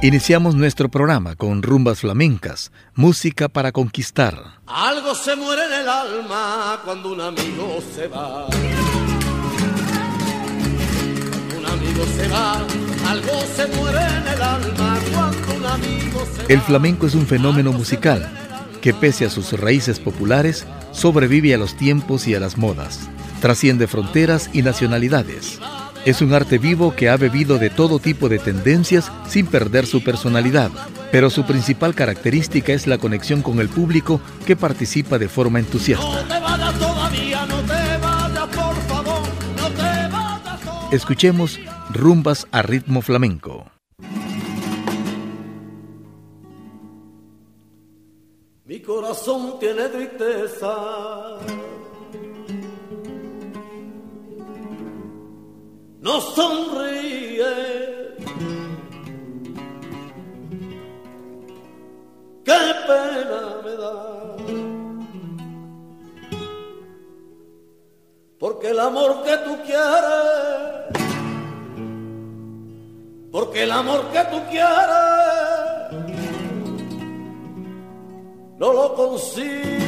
Iniciamos nuestro programa con rumbas flamencas, música para conquistar. Algo se muere en el alma cuando un amigo se va. Un amigo se va, algo se muere en el alma cuando un amigo se va. El flamenco es un fenómeno musical que pese a sus raíces populares, sobrevive a los tiempos y a las modas, trasciende fronteras y nacionalidades es un arte vivo que ha bebido de todo tipo de tendencias sin perder su personalidad, pero su principal característica es la conexión con el público que participa de forma entusiasta. Escuchemos Rumbas a ritmo flamenco. Mi corazón tiene tristeza no sonríe. Qué pena me da. Porque el amor que tú quieres, porque el amor que tú quieres, no lo consigo.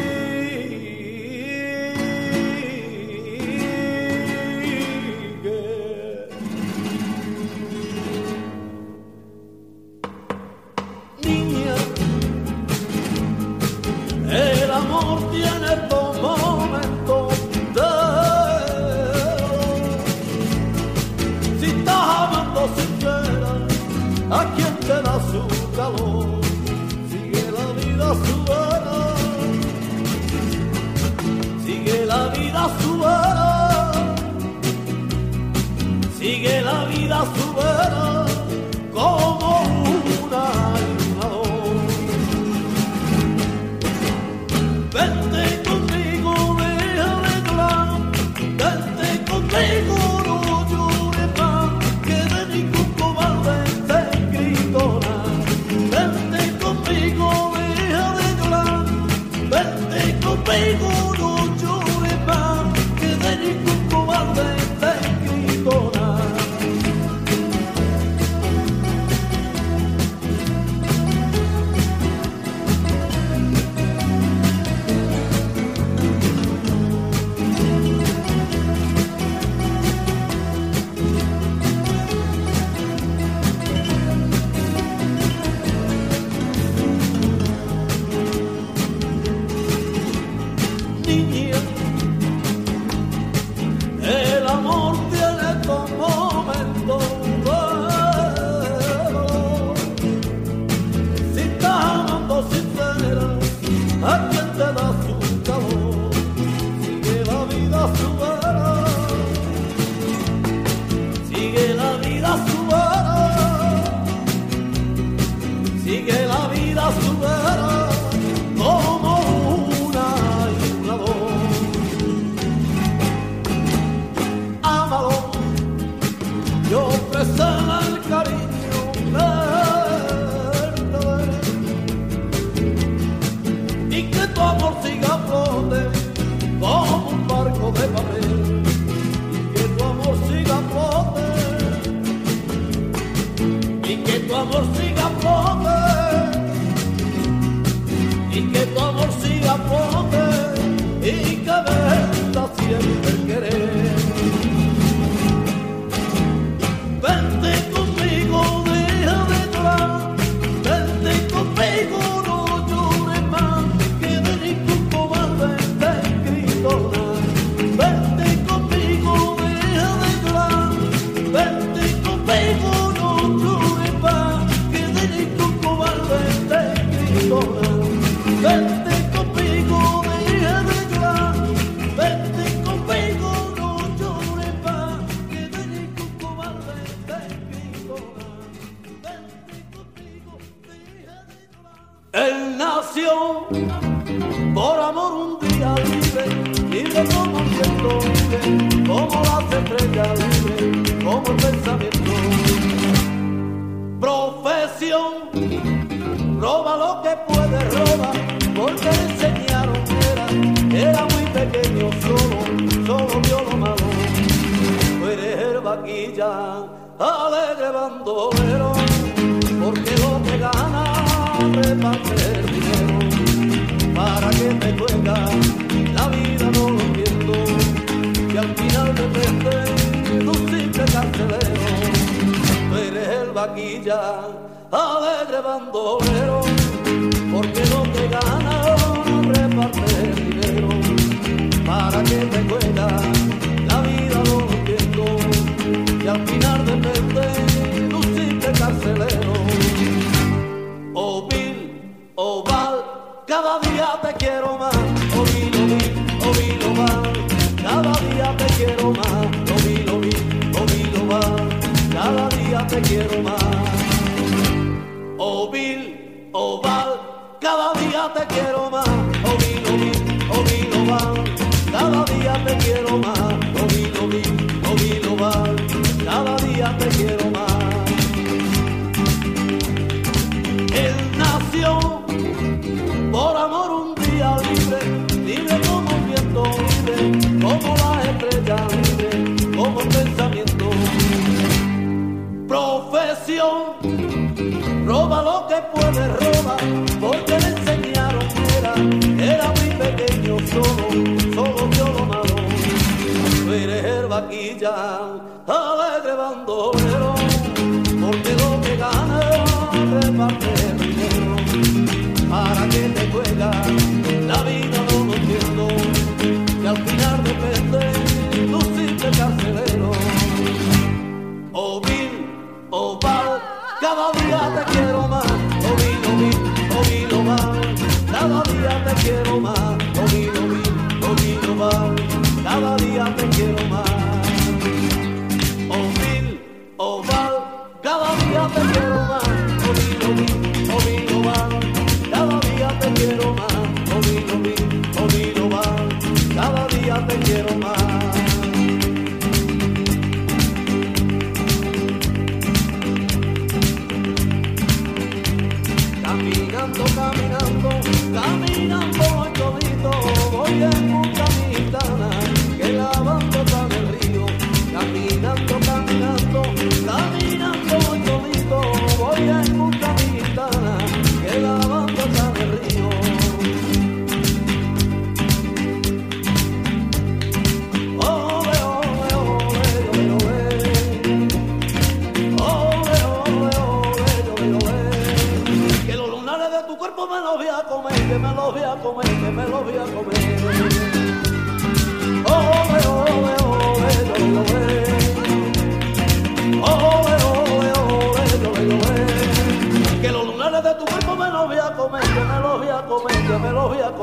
my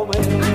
me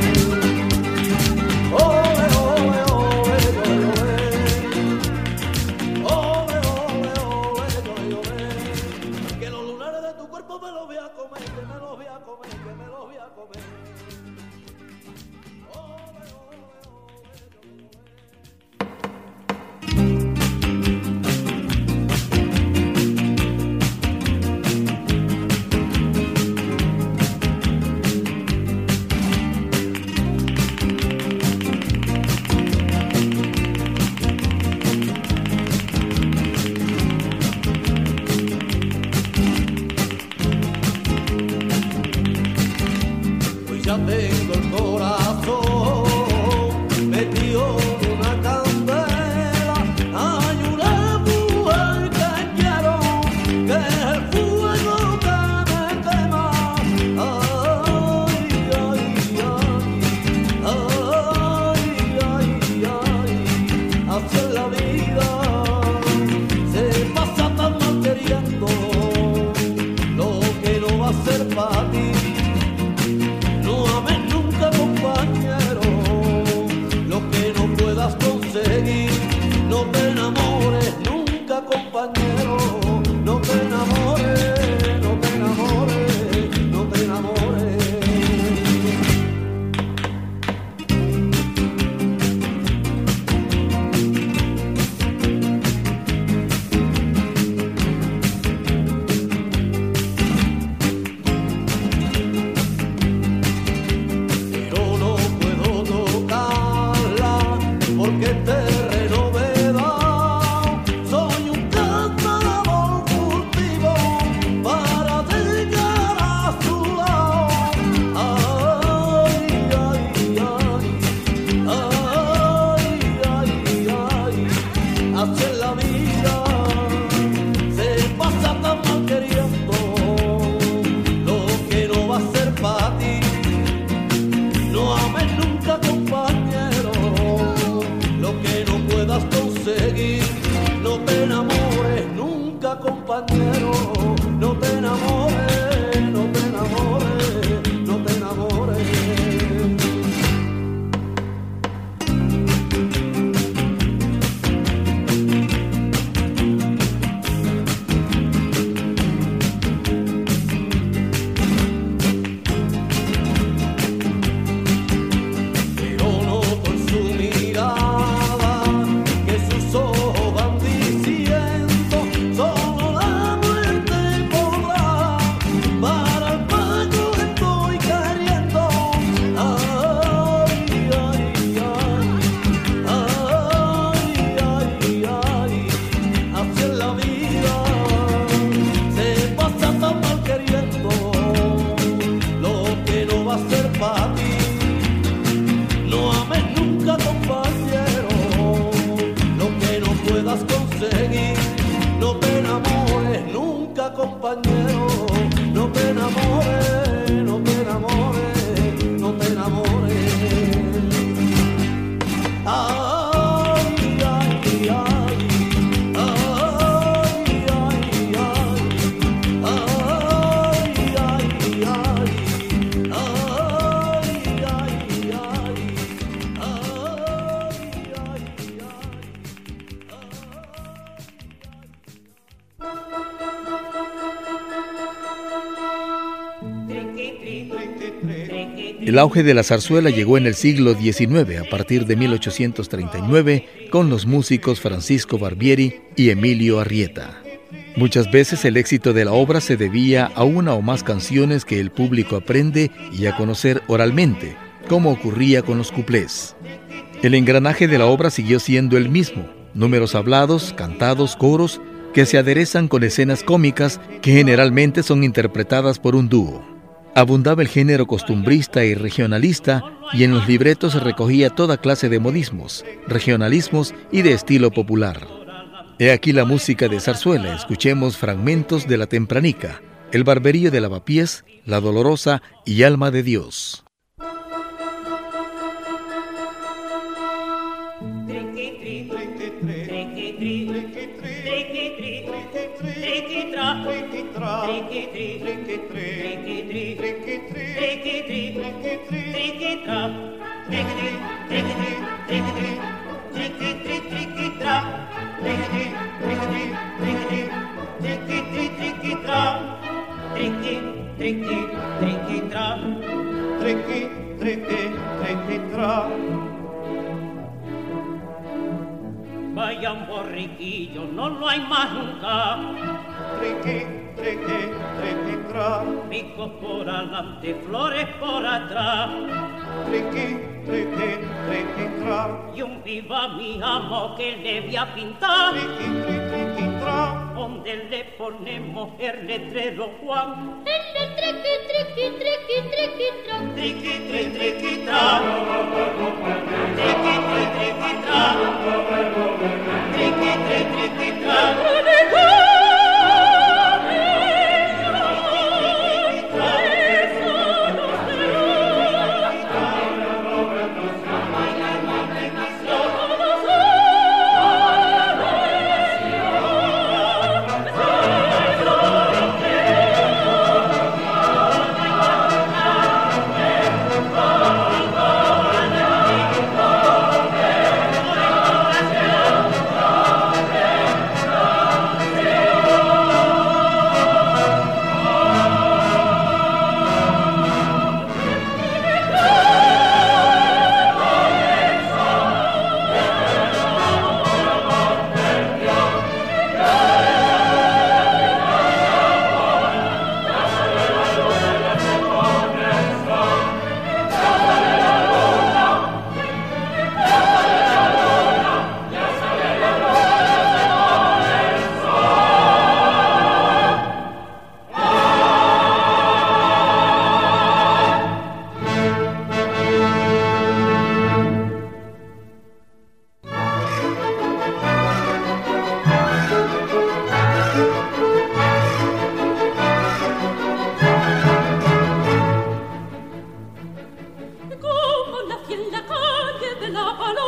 El auge de la zarzuela llegó en el siglo XIX, a partir de 1839, con los músicos Francisco Barbieri y Emilio Arrieta. Muchas veces el éxito de la obra se debía a una o más canciones que el público aprende y a conocer oralmente, como ocurría con los cuplés. El engranaje de la obra siguió siendo el mismo, números hablados, cantados, coros, que se aderezan con escenas cómicas que generalmente son interpretadas por un dúo. Abundaba el género costumbrista y regionalista y en los libretos se recogía toda clase de modismos, regionalismos y de estilo popular. He aquí la música de zarzuela, escuchemos fragmentos de La Tempranica, El Barberío de Lavapiés, La Dolorosa y Alma de Dios. Vaya borriquillo, no lo hay más nunca. Triqui, triqui, triqui, tra. Picos por adelante, flores por atrás. Triqui, triqui, triqui. Y un viva mi amo que le voy a pintar. Triqui, triqui, tra. Donde le ponemos el letrero Juan. El triqui, triqui, triqui, triqui, tra. Thank la palabra.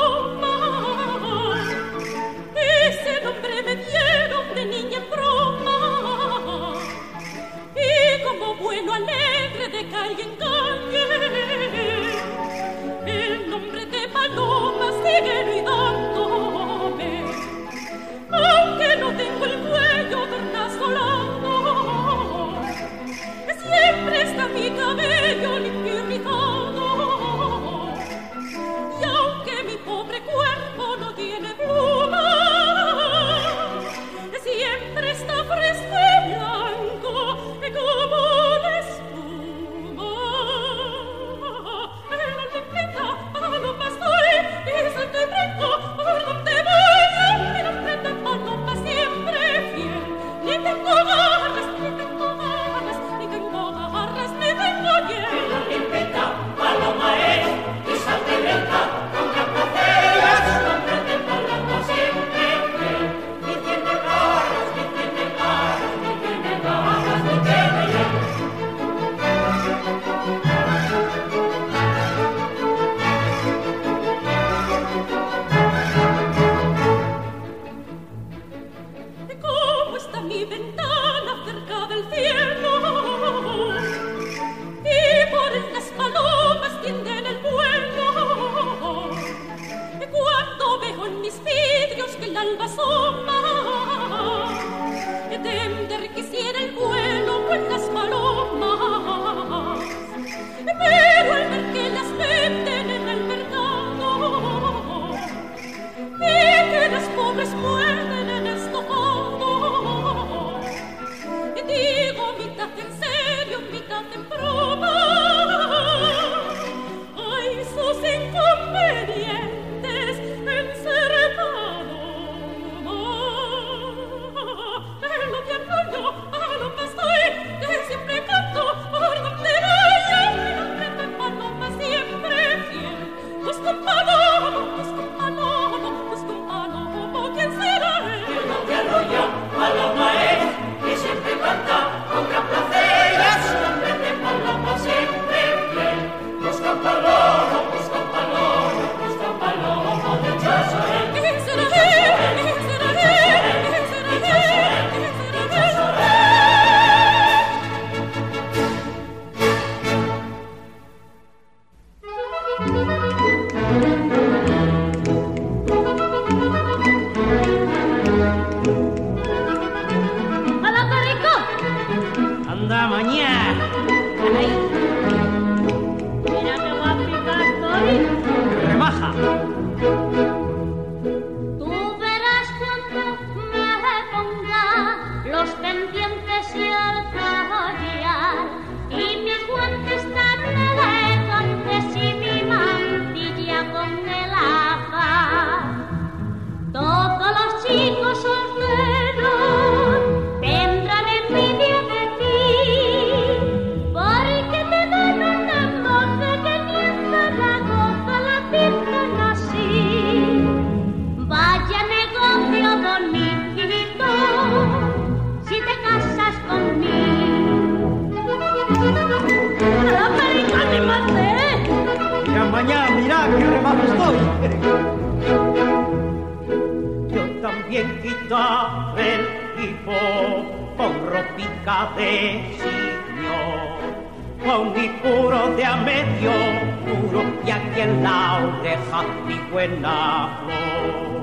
en la oreja y buena flor.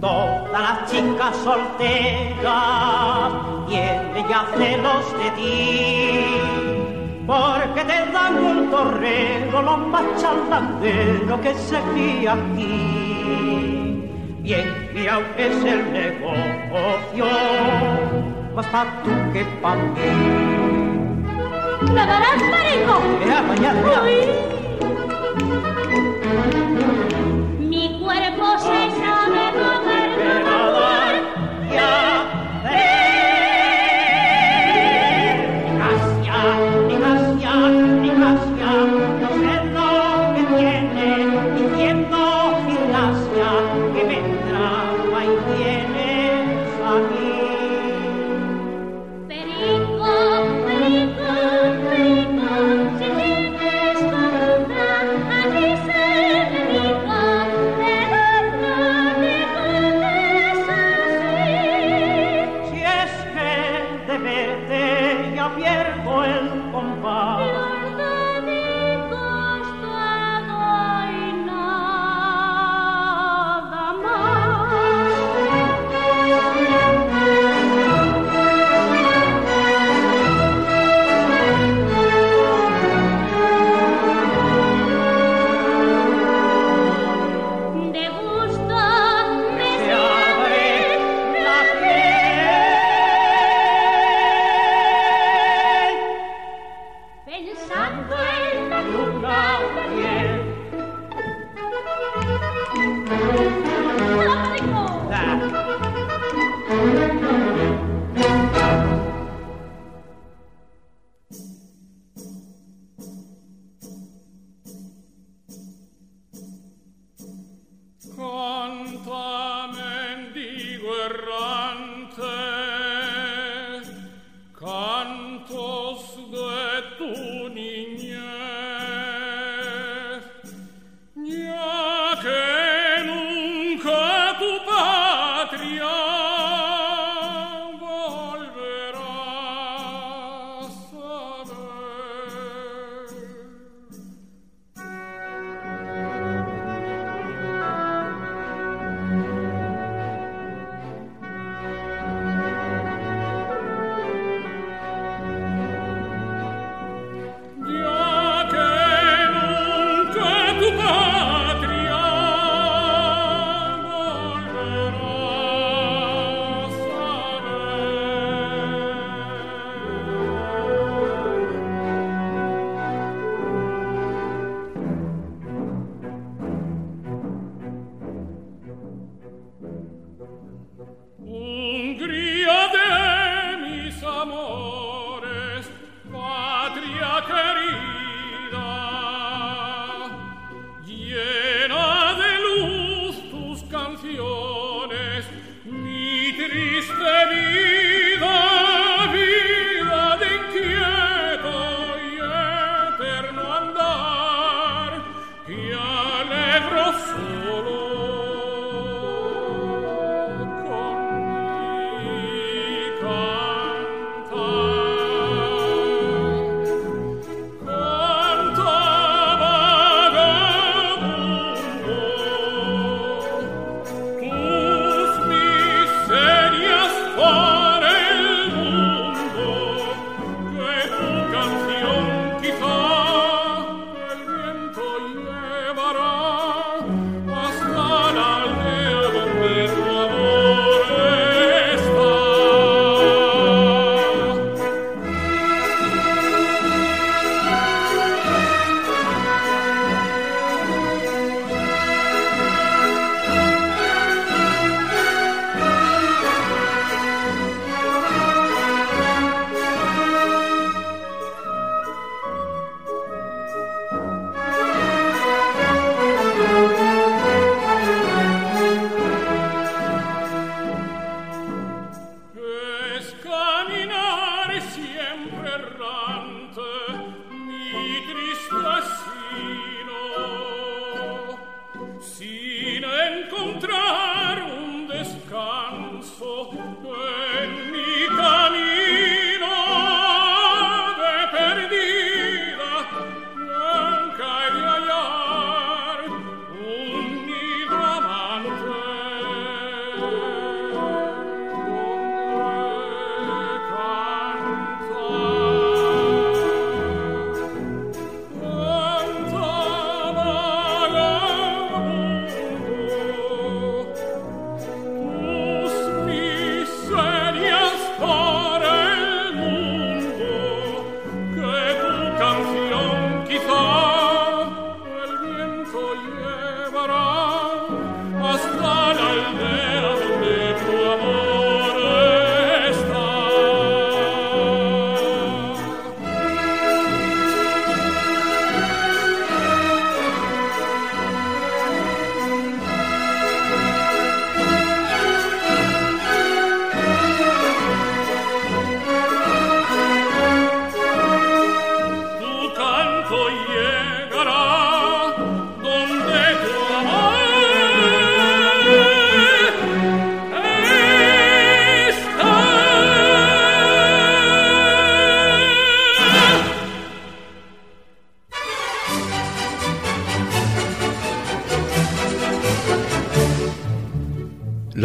Todas las chicas solteras tienen ya celos de ti, porque te dan un torrero los más charlanderos que se crían aquí. Bien, mira, es el negocio, más para tú que para mí. Darás parejo? Mira, mañana, mira. Thank you.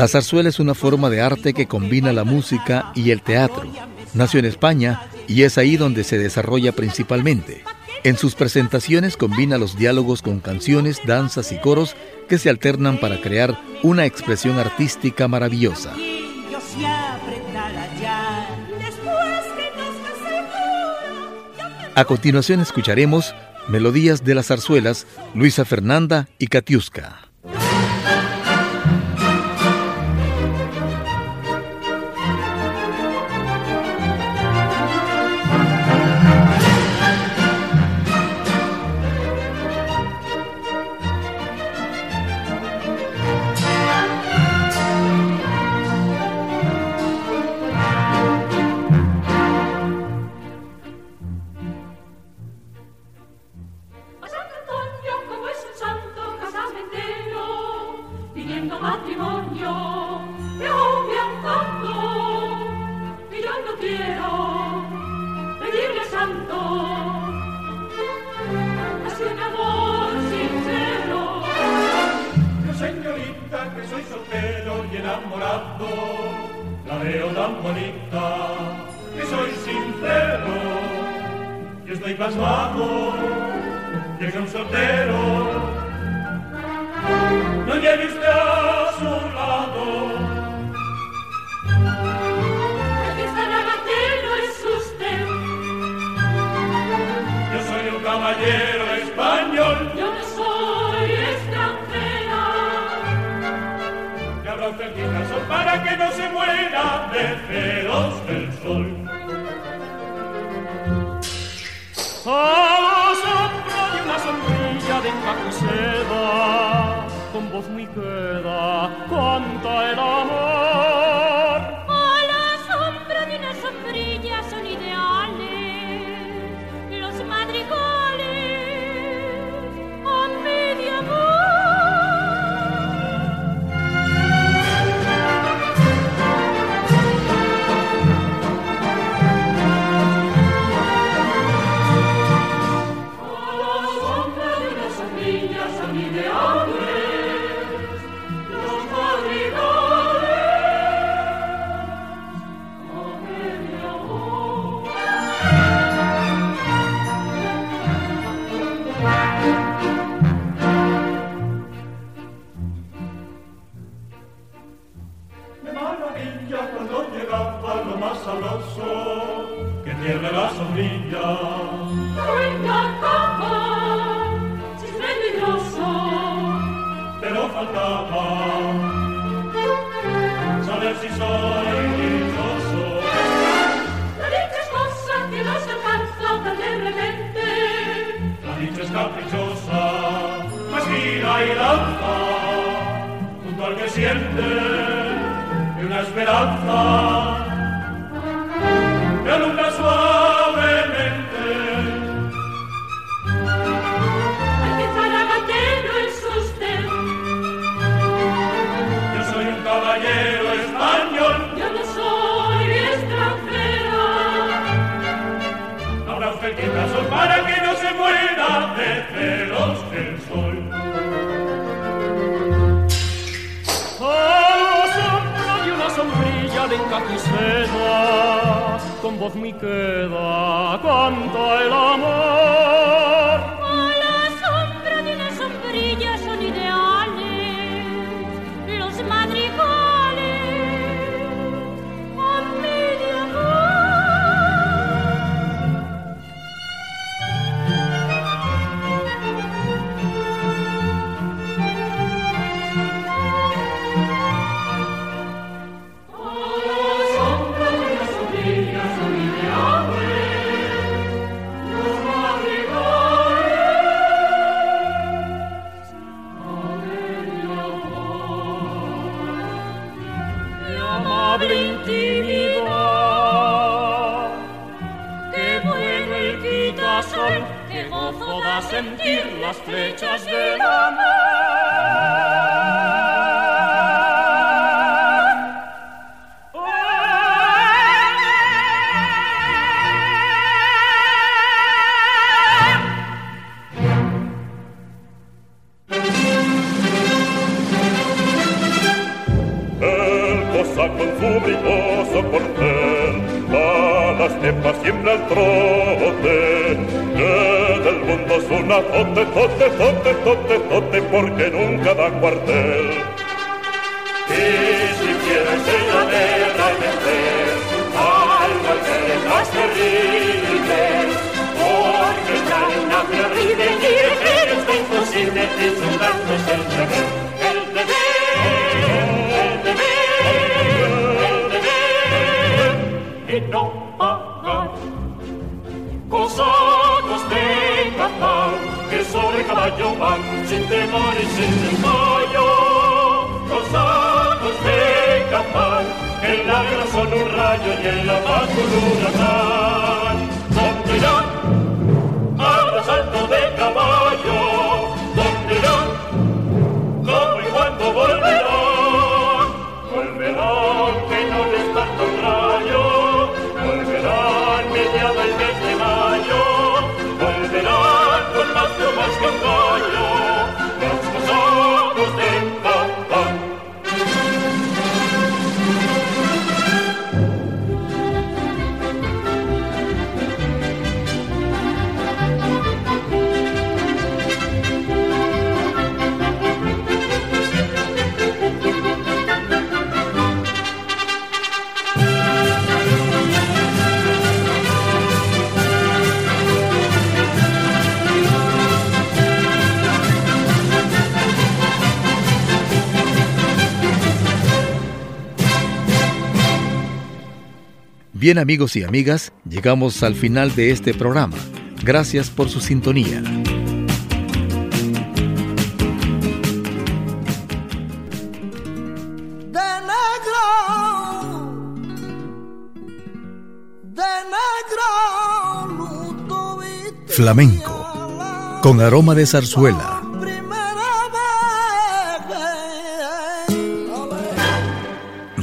La zarzuela es una forma de arte que combina la música y el teatro. Nació en España y es ahí donde se desarrolla principalmente. En sus presentaciones combina los diálogos con canciones, danzas y coros que se alternan para crear una expresión artística maravillosa. A continuación escucharemos Melodías de las zarzuelas, Luisa Fernanda y Katiuska. veloz que sol. A la sombra de una sombrilla de encajo con voz muy queda, speranza que alumbra suavemente. Perché sarà lleno el sostén. Yo soy un caballero español. Yo no soy extranjera. Habrá usted quien para que no se muera de celos. arenca tu con voz mi queda, canta el amor. Al trote, que del mundo es una tote, tote, tote, tote, tote, porque nunca da cuartel. Y si quieres ir a guerra vencer, algo al ser es más terrible, porque trae una terrible y es imposible, es un gasto, es el deber, no cosacos de Qatar, que sobre caballo van sin temor y sin desmayo. Cosacos de Qatar, que en la guerra son un rayo y en la paz un huracán. ¿Dónde irán? Al asalto de caballo. Bien amigos y amigas, llegamos al final de este programa. Gracias por su sintonía. Flamenco, con aroma de zarzuela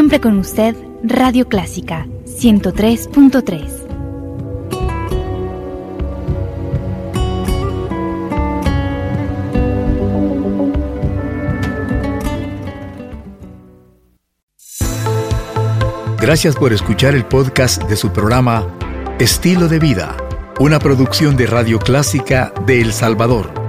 Siempre con usted, Radio Clásica 103.3. Gracias por escuchar el podcast de su programa Estilo de Vida, una producción de Radio Clásica de El Salvador.